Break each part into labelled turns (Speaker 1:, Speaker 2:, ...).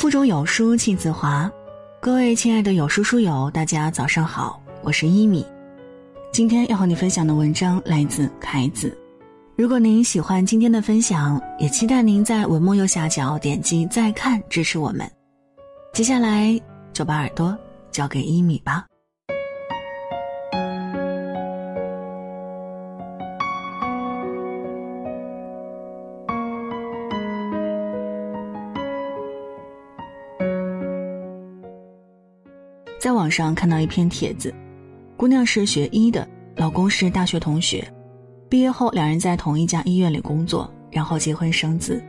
Speaker 1: 腹中有书气自华，各位亲爱的有书书友，大家早上好，我是一米。今天要和你分享的文章来自凯子。如果您喜欢今天的分享，也期待您在文末右下角点击再看支持我们。接下来就把耳朵交给一米吧。在网上看到一篇帖子，姑娘是学医的，老公是大学同学，毕业后两人在同一家医院里工作，然后结婚生子。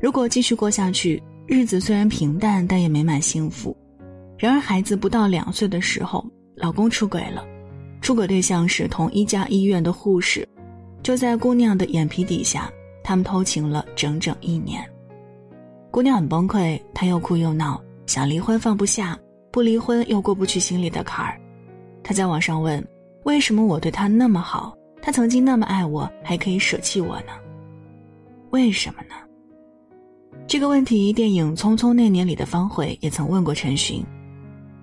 Speaker 1: 如果继续过下去，日子虽然平淡，但也美满幸福。然而孩子不到两岁的时候，老公出轨了，出轨对象是同一家医院的护士。就在姑娘的眼皮底下，他们偷情了整整一年。姑娘很崩溃，她又哭又闹，想离婚放不下。不离婚又过不去心里的坎儿，他在网上问：“为什么我对他那么好，他曾经那么爱我，还可以舍弃我呢？为什么呢？”这个问题，电影《匆匆那年》里的方茴也曾问过陈寻：“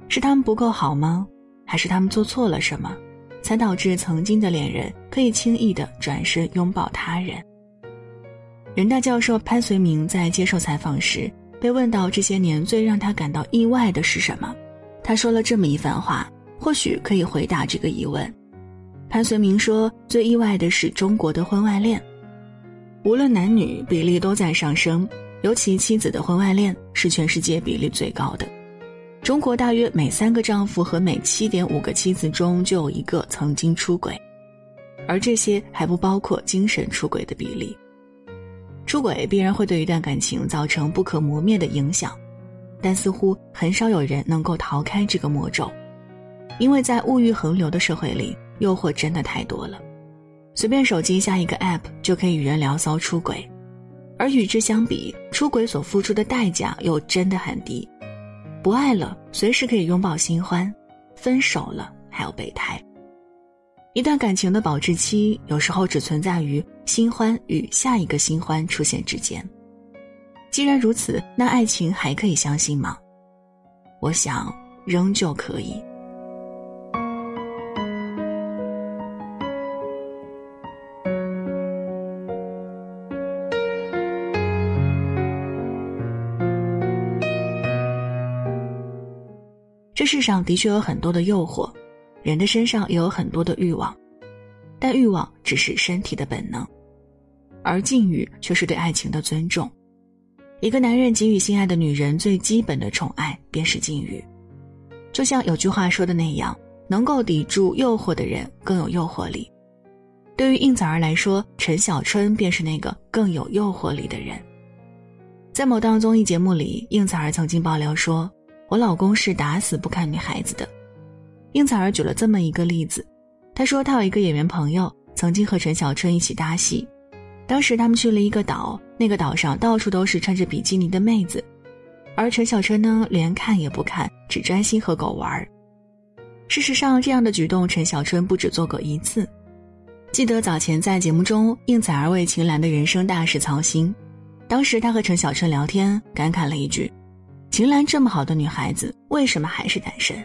Speaker 1: 是他们不够好吗？还是他们做错了什么，才导致曾经的恋人可以轻易的转身拥抱他人？”人大教授潘绥铭在接受采访时被问到这些年最让他感到意外的是什么？他说了这么一番话，或许可以回答这个疑问。潘绥铭说：“最意外的是中国的婚外恋，无论男女比例都在上升，尤其妻子的婚外恋是全世界比例最高的。中国大约每三个丈夫和每七点五个妻子中就有一个曾经出轨，而这些还不包括精神出轨的比例。出轨必然会对一段感情造成不可磨灭的影响。”但似乎很少有人能够逃开这个魔咒，因为在物欲横流的社会里，诱惑真的太多了。随便手机下一个 App 就可以与人聊骚出轨，而与之相比，出轨所付出的代价又真的很低。不爱了，随时可以拥抱新欢；分手了，还有备胎。一段感情的保质期，有时候只存在于新欢与下一个新欢出现之间。既然如此，那爱情还可以相信吗？我想，仍旧可以。这世上的确有很多的诱惑，人的身上也有很多的欲望，但欲望只是身体的本能，而禁欲却是对爱情的尊重。一个男人给予心爱的女人最基本的宠爱，便是禁欲。就像有句话说的那样，能够抵住诱惑的人更有诱惑力。对于应采儿来说，陈小春便是那个更有诱惑力的人。在某档综艺节目里，应采儿曾经爆料说：“我老公是打死不看女孩子的。”应采儿举了这么一个例子，她说她有一个演员朋友，曾经和陈小春一起搭戏。当时他们去了一个岛，那个岛上到处都是穿着比基尼的妹子，而陈小春呢，连看也不看，只专心和狗玩。事实上，这样的举动陈小春不止做过一次。记得早前在节目中，应采儿为秦岚的人生大事操心，当时他和陈小春聊天，感慨了一句：“秦岚这么好的女孩子，为什么还是单身？”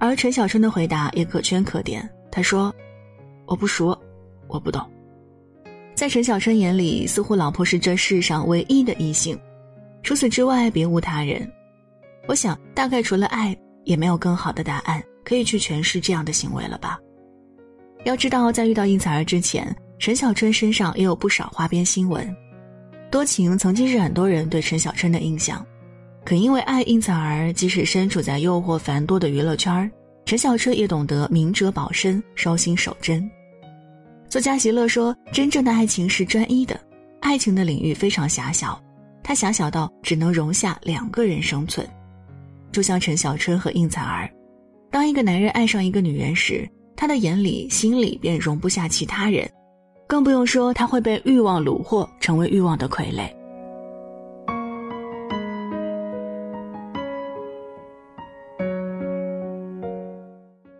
Speaker 1: 而陈小春的回答也可圈可点，他说：“我不说，我不懂。”在陈小春眼里，似乎老婆是这世上唯一的异性，除此之外别无他人。我想，大概除了爱，也没有更好的答案可以去诠释这样的行为了吧。要知道，在遇到应采儿之前，陈小春身上也有不少花边新闻。多情曾经是很多人对陈小春的印象，可因为爱应采儿，即使身处在诱惑繁多的娱乐圈陈小春也懂得明哲保身，收心守贞。作家席勒说：“真正的爱情是专一的，爱情的领域非常狭小，它狭小到只能容下两个人生存。就像陈小春和应采儿，当一个男人爱上一个女人时，他的眼里、心里便容不下其他人，更不用说他会被欲望虏获，成为欲望的傀儡。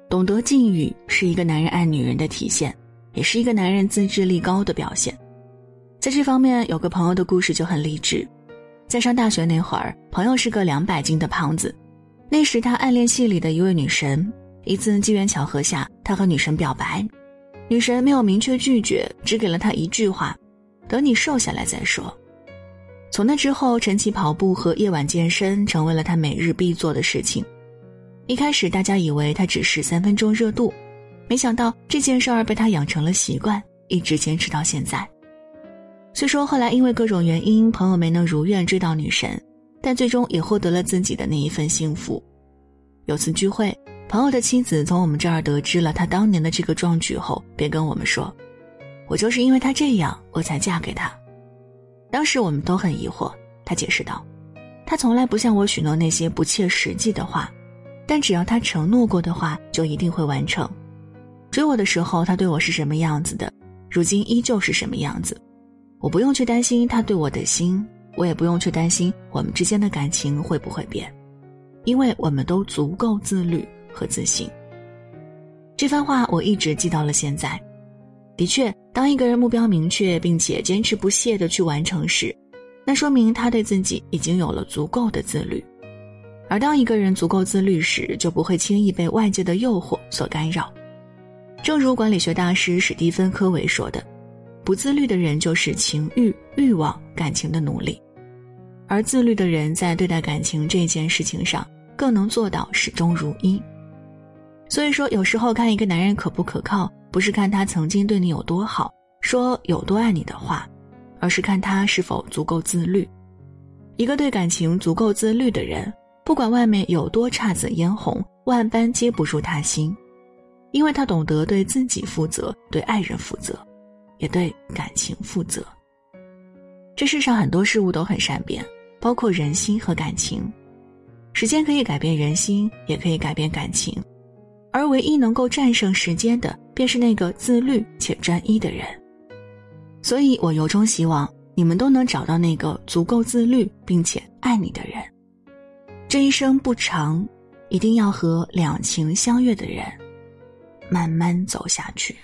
Speaker 1: 懂得禁欲，是一个男人爱女人的体现。”也是一个男人自制力高的表现，在这方面，有个朋友的故事就很励志。在上大学那会儿，朋友是个两百斤的胖子。那时他暗恋系里的一位女神，一次机缘巧合下，他和女神表白，女神没有明确拒绝，只给了他一句话：“等你瘦下来再说。”从那之后，晨起跑步和夜晚健身成为了他每日必做的事情。一开始大家以为他只是三分钟热度，没想到这件事儿被他养成了习惯，一直坚持到现在。虽说后来因为各种原因，朋友没能如愿追到女神，但最终也获得了自己的那一份幸福。有次聚会，朋友的妻子从我们这儿得知了他当年的这个壮举后，便跟我们说：“我就是因为他这样，我才嫁给他。”当时我们都很疑惑，他解释道：“他从来不向我许诺那些不切实际的话，但只要他承诺过的话，就一定会完成。追我的时候，他对我是什么样子的，如今依旧是什么样子。”我不用去担心他对我的心，我也不用去担心我们之间的感情会不会变，因为我们都足够自律和自信。这番话我一直记到了现在。的确，当一个人目标明确并且坚持不懈的去完成时，那说明他对自己已经有了足够的自律。而当一个人足够自律时，就不会轻易被外界的诱惑所干扰。正如管理学大师史蒂芬·科维说的。不自律的人就是情欲、欲望、感情的奴隶，而自律的人在对待感情这件事情上更能做到始终如一。所以说，有时候看一个男人可不可靠，不是看他曾经对你有多好，说有多爱你的话，而是看他是否足够自律。一个对感情足够自律的人，不管外面有多姹紫嫣红，万般皆不入他心，因为他懂得对自己负责，对爱人负责。也对感情负责。这世上很多事物都很善变，包括人心和感情。时间可以改变人心，也可以改变感情，而唯一能够战胜时间的，便是那个自律且专一的人。所以我由衷希望你们都能找到那个足够自律并且爱你的人。这一生不长，一定要和两情相悦的人慢慢走下去。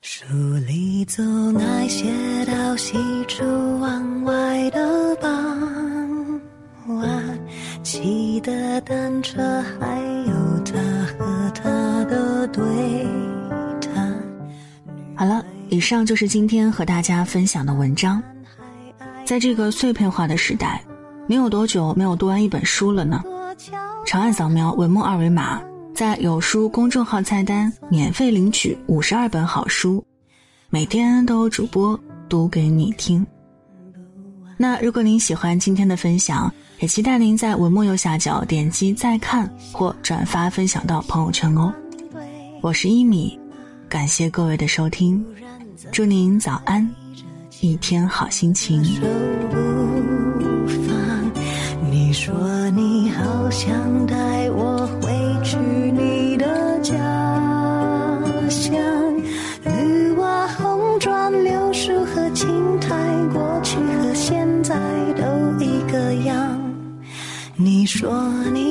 Speaker 1: 书里总爱写到喜出望外的傍晚，骑的单车，还有他和他的对谈。好了，以上就是今天和大家分享的文章。在这个碎片化的时代，你有多久没有读完一本书了呢？长按扫描文末二维码。在有书公众号菜单免费领取五十二本好书，每天都有主播读给你听。那如果您喜欢今天的分享，也期待您在文末右下角点击再看或转发分享到朋友圈哦。我是一米，感谢各位的收听，祝您早安，一天好心情。你说你好想带说你。